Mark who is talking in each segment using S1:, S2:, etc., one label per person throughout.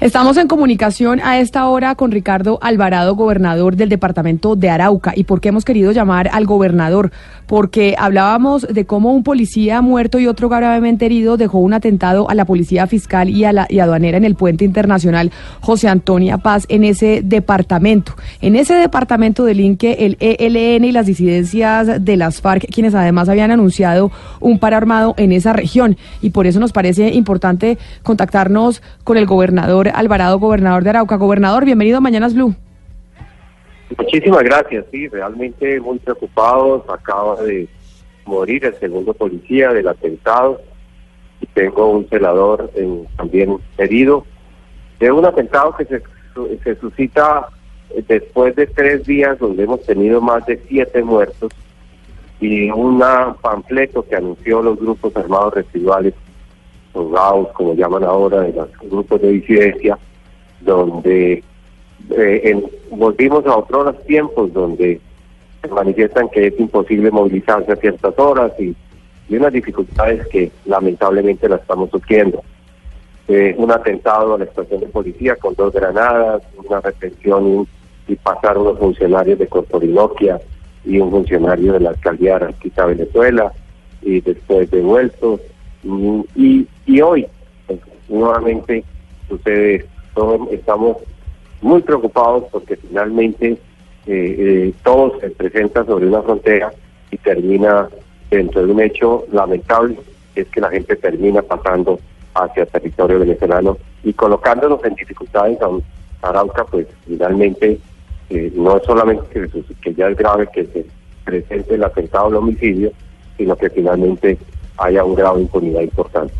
S1: Estamos en comunicación a esta hora con Ricardo Alvarado, gobernador del departamento de Arauca. ¿Y por qué hemos querido llamar al gobernador? Porque hablábamos de cómo un policía muerto y otro gravemente herido dejó un atentado a la policía fiscal y, a la, y aduanera en el puente internacional José Antonia Paz en ese departamento. En ese departamento delinque el ELN y las disidencias de las FARC, quienes además habían anunciado un paro armado en esa región. Y por eso nos parece importante contactarnos con el gobernador Alvarado, gobernador de Arauca. Gobernador, bienvenido a Mañanas Blue.
S2: Muchísimas gracias, sí, realmente muy preocupados. Acaba de morir el segundo policía del atentado y tengo un celador también herido de un atentado que se, se suscita después de tres días donde hemos tenido más de siete muertos y un panfleto que anunció los grupos armados residuales los GAUS, como llaman ahora, de los grupos de disidencia, donde eh, volvimos a otros tiempos donde manifiestan que es imposible movilizarse a ciertas horas y, unas dificultades que lamentablemente la estamos sufriendo. Eh, un atentado a la estación de policía con dos granadas, una retención y, pasar unos funcionarios de Corporinoquia y un funcionario de la alcaldía de Venezuela y después devueltos y, y hoy, pues, nuevamente, sucede esto. Estamos muy preocupados porque finalmente eh, eh, todo se presenta sobre una frontera y termina dentro de un hecho lamentable, es que la gente termina pasando hacia territorio venezolano y colocándonos en dificultades a Arauca, pues finalmente eh, no es solamente que, que ya es grave que se presente el atentado al homicidio, sino que finalmente haya un grado de impunidad importante.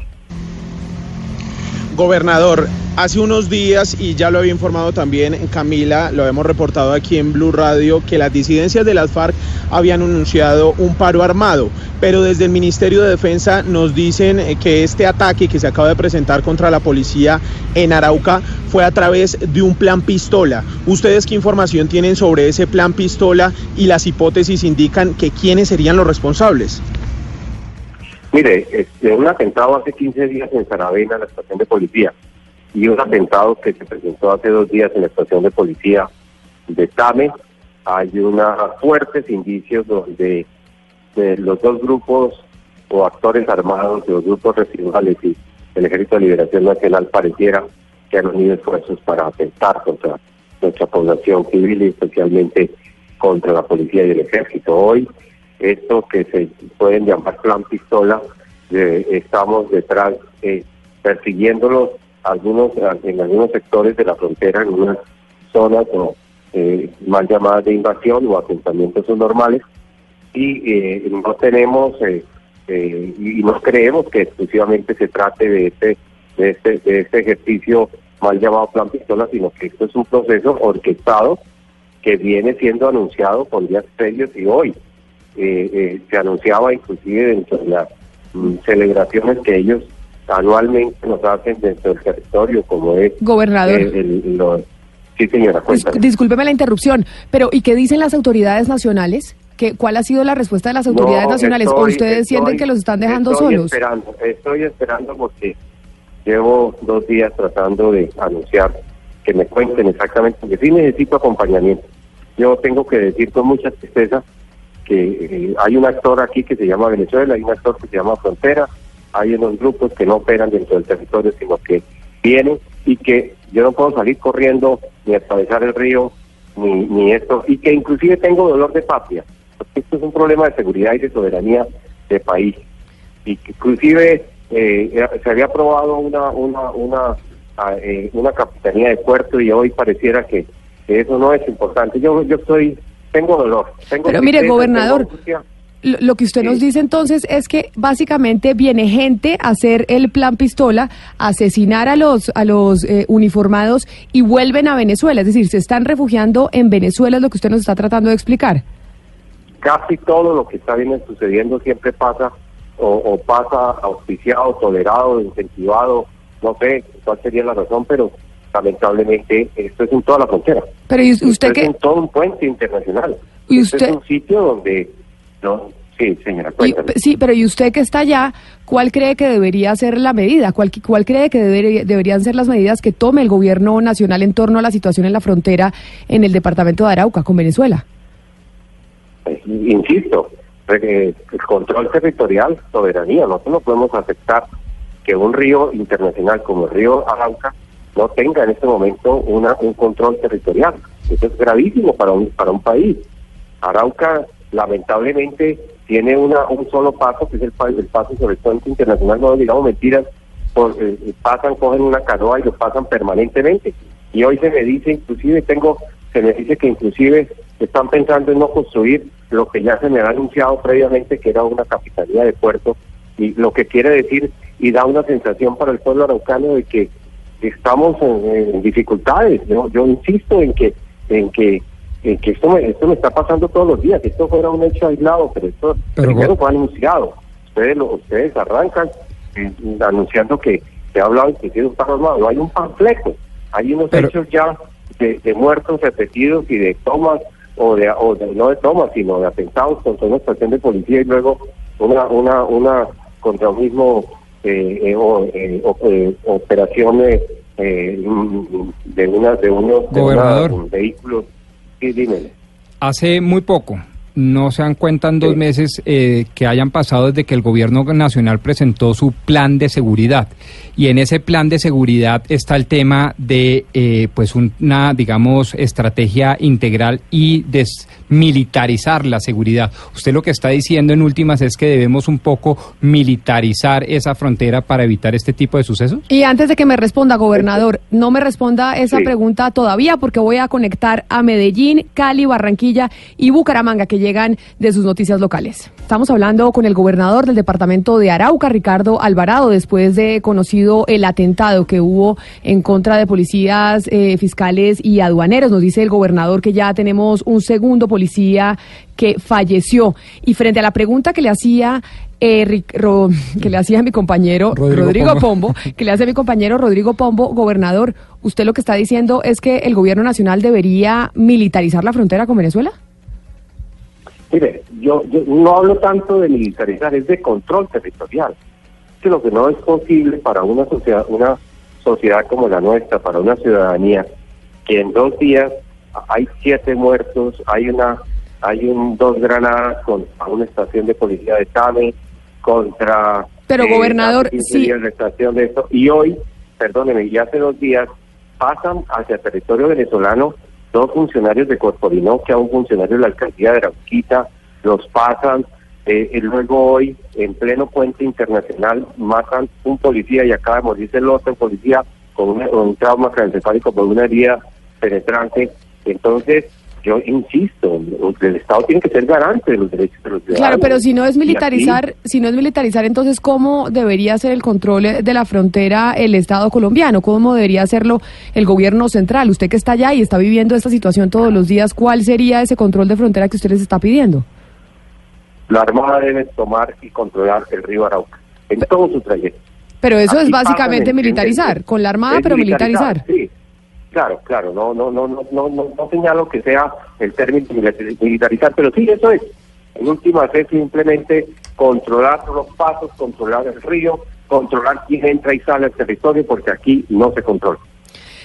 S3: Gobernador, hace unos días, y ya lo había informado también Camila, lo hemos reportado aquí en Blue Radio, que las disidencias de las FARC habían anunciado un paro armado, pero desde el Ministerio de Defensa nos dicen eh, que este ataque que se acaba de presentar contra la policía en Arauca fue a través de un plan pistola. ¿Ustedes qué información tienen sobre ese plan pistola y las hipótesis indican que quiénes serían los responsables?
S2: Mire, este, un atentado hace 15 días en Saravena, en la estación de policía, y un atentado que se presentó hace dos días en la estación de policía de Tame, hay unos fuertes indicios donde los dos grupos o actores armados de los grupos residuales y el Ejército de Liberación Nacional pareciera que han unido esfuerzos para atentar contra nuestra población civil y especialmente contra la policía y el ejército. Hoy esto que se pueden llamar plan pistola, eh, estamos detrás eh, persiguiéndolos algunos en algunos sectores de la frontera, en unas zonas o, eh, mal llamadas de invasión o asentamientos normales, y eh, no tenemos y no creemos que exclusivamente se trate de este, de este, de este ejercicio mal llamado plan pistola, sino que esto es un proceso orquestado que viene siendo anunciado con días previos y hoy eh, eh, se anunciaba inclusive dentro de las mm, celebraciones que ellos anualmente nos hacen dentro del territorio, como es...
S1: Gobernador.
S2: sí, señora,
S1: Discúlpeme la interrupción, pero ¿y qué dicen las autoridades nacionales? ¿Qué, ¿Cuál ha sido la respuesta de las autoridades nacionales? ¿O ustedes sienten que los están dejando
S2: estoy
S1: solos?
S2: Esperando, estoy esperando porque llevo dos días tratando de anunciar que me cuenten exactamente, porque sí necesito acompañamiento. Yo tengo que decir con mucha tristeza que eh, hay un actor aquí que se llama Venezuela, hay un actor que se llama Frontera, hay unos grupos que no operan dentro del territorio, sino que vienen y que yo no puedo salir corriendo ni atravesar el río, ni, ni esto, y que inclusive tengo dolor de patria, porque esto es un problema de seguridad y de soberanía de país. Y que inclusive eh, se había aprobado una, una, una, ah, eh, una capitanía de puerto y hoy pareciera que, que eso no es importante. Yo, yo estoy tengo dolor.
S1: Pero mire, gobernador, lo, lo que usted
S2: Sí.
S1: nos dice entonces es que básicamente viene gente a hacer el plan pistola, a asesinar a los a los eh, uniformados y vuelven a Venezuela, es decir, se están refugiando en Venezuela, es lo que usted nos está tratando de explicar.
S2: Casi todo lo que está bien sucediendo siempre pasa o, o pasa auspiciado, tolerado, incentivado, no sé cuál sería la razón, pero lamentablemente esto es en toda la frontera.
S1: Pero ¿y
S2: Esto
S1: usted
S2: es en todo un puente internacional.
S1: ¿Y usted-
S2: es un sitio donde... No, sí, señora,
S1: y- sí, pero y usted que está allá, ¿cuál cree que debería ser la medida? ¿Cuál, cuál cree que debería- deberían ser las medidas que tome el gobierno nacional en torno a la situación en la frontera en el departamento de Arauca con Venezuela?
S2: Eh, Insisto, eh, el control territorial, soberanía. Nosotros no podemos aceptar que un río internacional como el río Arauca no tenga en este momento una, un control territorial. Eso es gravísimo para un, para un país. Arauca, lamentablemente, tiene una, un solo paso, que es el, el paso sobre el puente internacional, no digamos mentiras, por, eh, pasan, cogen una canoa y lo pasan permanentemente. Y hoy se me dice, inclusive tengo, se me dice que inclusive están pensando en no construir lo que ya se me ha anunciado previamente, que era una capitalía de puerto, y lo que quiere decir y da una sensación para el pueblo araucano de que estamos en, en dificultades. Yo, yo insisto en que en que en que esto me, esto me está pasando todos los días. Esto fuera un hecho aislado, pero esto
S4: Pero,
S2: primero fue anunciado. Ustedes lo, ustedes arrancan eh, anunciando que se ha hablado inclusive de un carro armado. Hay un panfleto. Hay unos
S4: Pero-
S2: hechos ya de, de muertos repetidos y de tomas o de, o de- no de tomas, sino de atentados contra una estación de policía y luego una una una contra un mismo o, eh, o- eh, operación eh, eh, mm, de una de unos de
S4: Gobernador.
S2: una- vehículos. Sí, dímele.
S4: Hace muy poco, no se dan cuenta en dos
S2: Sí.
S4: meses eh, que hayan pasado desde que el gobierno nacional presentó su plan de seguridad. Y en ese plan de seguridad está el tema de, eh, pues, una, digamos, estrategia integral y desmilitarizar la seguridad. Usted lo que está diciendo en últimas es que debemos un poco militarizar esa frontera para evitar este tipo de sucesos.
S1: Y antes de que me responda, gobernador, no me responda esa
S2: Sí.
S1: pregunta todavía porque voy a conectar a Medellín, Cali, Barranquilla y Bucaramanga que llegan de sus noticias locales. Estamos hablando con el gobernador del departamento de Arauca, Ricardo Alvarado, después de conocido el atentado que hubo en contra de policías, eh, fiscales y aduaneros. Nos dice el gobernador que ya tenemos un segundo policía que falleció. Y frente a la pregunta que le hacía eh, Ric- Ro- que le hacía mi compañero
S4: Rodrigo
S1: Rodrigo,
S4: Pombo.
S1: Pombo, que le hace mi compañero Rodrigo Pombo, gobernador, ¿usted lo que está diciendo es que el gobierno nacional debería militarizar la frontera con Venezuela?
S2: Mire, yo, yo no hablo tanto de militarizar, es de control territorial. Que lo que no es posible para una sociedad, una sociedad como la nuestra, para una ciudadanía, que en dos días hay siete muertos, hay una, hay un dos granadas contra una estación de policía de Tame, contra
S1: Pero, gobernador,
S2: hace 15
S1: sí.
S2: días estación de esto, y hoy, perdóneme, y hace dos días pasan hacia el territorio venezolano dos funcionarios de Corporinoquia, un funcionario de la alcaldía de Arauquita, los pasan, eh, y luego hoy, en pleno puente internacional, matan un policía y acaba de morirse el otro policía con, una- con un trauma craneoencefálico por una herida penetrante. Entonces, yo insisto, el Estado tiene que ser garante de los derechos de los ciudadanos.
S1: Claro, pero si no es militarizar, si no es militarizar, entonces ¿cómo debería ser el control de la frontera el Estado colombiano? ¿Cómo debería hacerlo el gobierno central? Usted que está allá y está viviendo esta situación todos los días, ¿cuál sería ese control de frontera que usted les está pidiendo?
S2: La Armada debe tomar y controlar el río Arauca en todo su trayecto.
S1: Pero eso es básicamente militarizar, con la armada, pero militarizar.
S2: Sí, claro, claro, no, no, no, no, no, no, señalo que sea el término militari- militarizar, pero sí, eso es. En última es simplemente controlar los pasos, controlar el río, controlar quién entra y sale al territorio, porque aquí no se controla.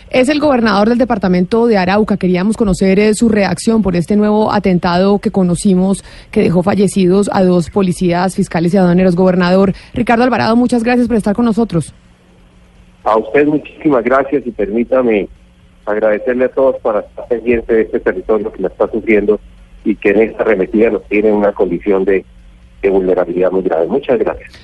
S1: Es el gobernador del departamento de Arauca. Queríamos conocer eh, su reacción por este nuevo atentado que conocimos que dejó fallecidos a dos policías, fiscales y aduaneros. Gobernador Ricardo Alvarado, muchas gracias por estar con nosotros.
S2: A usted muchísimas gracias y permítame agradecerle a todos para estar pendiente de este territorio que la está sufriendo y que en esta arremetida nos tiene en una condición de vulnerabilidad muy grave. Muchas gracias.